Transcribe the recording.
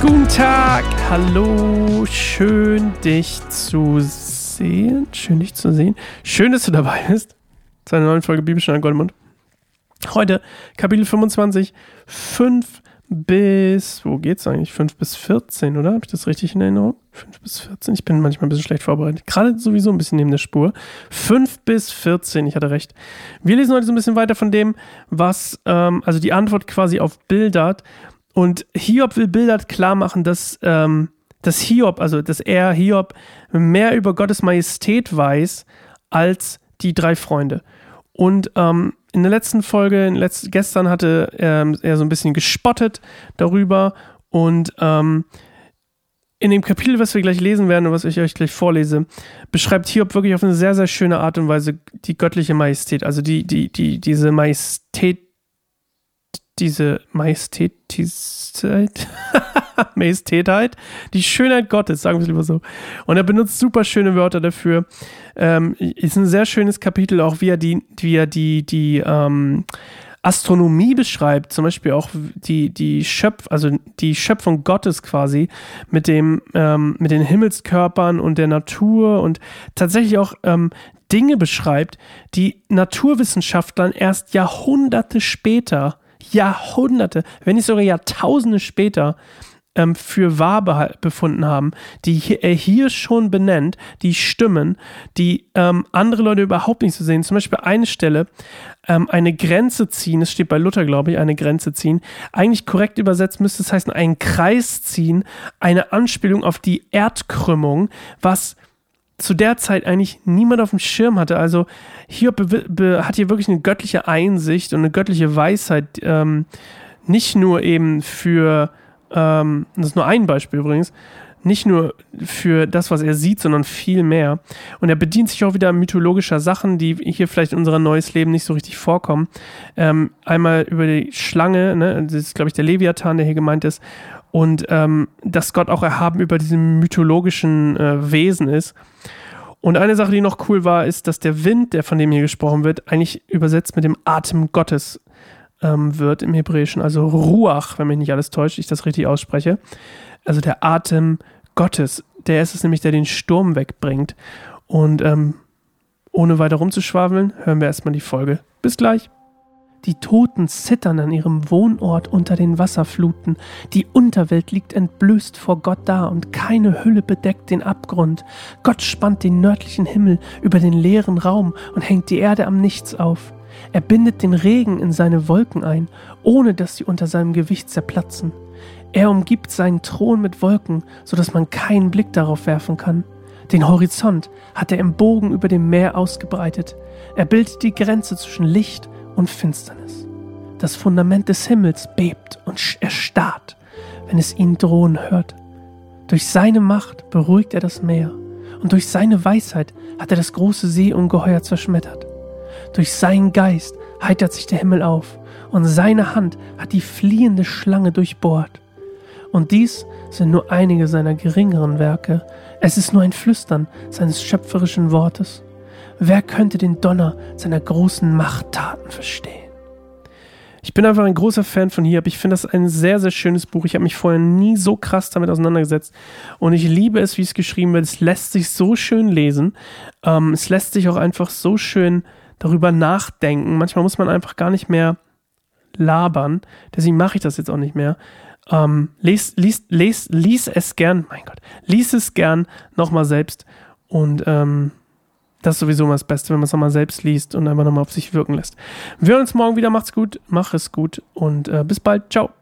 Guten Tag, hallo, schön dich zu sehen, schön dich zu sehen, schön, dass du dabei bist. Zu einer neuen Folge Bibelstunde Goldmund. Heute Kapitel 25, 5 bis, wo geht's eigentlich? 5 bis 14, oder? Habe ich das richtig in Erinnerung? 5 bis 14, ich bin manchmal ein bisschen schlecht vorbereitet. Gerade sowieso ein bisschen neben der Spur. 5 bis 14, ich hatte recht. Wir lesen heute so ein bisschen weiter von dem, was, ähm, also die Antwort quasi auf Bildert und Hiob will Bildert klar machen, dass, ähm, dass Hiob, also dass er, Hiob, mehr über Gottes Majestät weiß als die drei Freunde. Und ähm, in der letzten Folge, letzt, gestern hatte ähm, er so ein bisschen gespottet darüber und ähm, in dem Kapitel, was wir gleich lesen werden und was ich euch gleich vorlese, beschreibt Hiob wirklich auf eine sehr, sehr schöne Art und Weise die göttliche Majestät, also die, die, die, diese Majestät diese Majestätheit, Majestätheit, die Schönheit Gottes, sagen wir es lieber so. Und er benutzt super schöne Wörter dafür. Ähm, ist ein sehr schönes Kapitel, auch wie er die, wie er die, die ähm, Astronomie beschreibt, zum Beispiel auch die, die Schöpf, also die Schöpfung Gottes quasi mit dem, ähm, mit den Himmelskörpern und der Natur und tatsächlich auch ähm, Dinge beschreibt, die Naturwissenschaftlern erst Jahrhunderte später Jahrhunderte, wenn nicht sogar Jahrtausende später ähm, für wahr befunden haben, die er hier schon benennt, die Stimmen, die ähm, andere Leute überhaupt nicht so sehen. Zum Beispiel eine Stelle, ähm, eine Grenze ziehen, es steht bei Luther, glaube ich, eine Grenze ziehen. Eigentlich korrekt übersetzt müsste es heißen, einen Kreis ziehen, eine Anspielung auf die Erdkrümmung, was zu der Zeit eigentlich niemand auf dem Schirm hatte. Also Hiob hat hier wirklich eine göttliche Einsicht und eine göttliche Weisheit, ähm, nicht nur eben für, ähm, das ist nur ein Beispiel übrigens, nicht nur für das, was er sieht, sondern viel mehr. Und er bedient sich auch wieder mythologischer Sachen, die hier vielleicht in unser neues Leben nicht so richtig vorkommen. Ähm, einmal über die Schlange, ne? das ist, glaube ich, der Leviathan, der hier gemeint ist, und ähm, dass Gott auch erhaben über diesem mythologischen äh, Wesen ist. Und eine Sache, die noch cool war, ist, dass der Wind, der von dem hier gesprochen wird, eigentlich übersetzt mit dem Atem Gottes ähm, wird im Hebräischen, also Ruach, wenn mich nicht alles täuscht, ich das richtig ausspreche. Also der Atem Gottes, der ist es nämlich, der den Sturm wegbringt. Und ähm, ohne weiter rumzuschwafeln, hören wir erstmal die Folge. Bis gleich. Die Toten zittern an ihrem Wohnort unter den Wasserfluten. Die Unterwelt liegt entblößt vor Gott da und keine Hülle bedeckt den Abgrund. Gott spannt den nördlichen Himmel über den leeren Raum und hängt die Erde am Nichts auf. Er bindet den Regen in seine Wolken ein, ohne dass sie unter seinem Gewicht zerplatzen. Er umgibt seinen Thron mit Wolken, so dass man keinen Blick darauf werfen kann. Den Horizont hat er im Bogen über dem Meer ausgebreitet. Er bildet die Grenze zwischen Licht und Finsternis. Das Fundament des Himmels bebt und erstarrt, wenn es ihn drohen hört. Durch seine Macht beruhigt er das Meer und durch seine Weisheit hat er das große Seeungeheuer zerschmettert. Durch seinen Geist heitert sich der Himmel auf und seine Hand hat die fliehende Schlange durchbohrt. Und dies sind nur einige seiner geringeren Werke. Es ist nur ein Flüstern seines schöpferischen Wortes. Wer könnte den Donner seiner großen Machttaten verstehen? Ich bin einfach ein großer Fan von Hiob. Ich finde das ein sehr, sehr schönes Buch. Ich habe mich vorher nie so krass damit auseinandergesetzt. Und ich liebe es, wie es geschrieben wird. Es lässt sich so schön lesen. Ähm, es lässt sich auch einfach so schön darüber nachdenken. Manchmal muss man einfach gar nicht mehr labern. Deswegen mache ich das jetzt auch nicht mehr. Ähm, lies, lies, lies, lies es gern, mein Gott, lies es gern nochmal selbst und ähm, das ist sowieso immer das Beste, wenn man es nochmal selbst liest und einfach nochmal auf sich wirken lässt. Wir hören uns morgen wieder. Macht's gut, mach es gut und äh, bis bald. Ciao.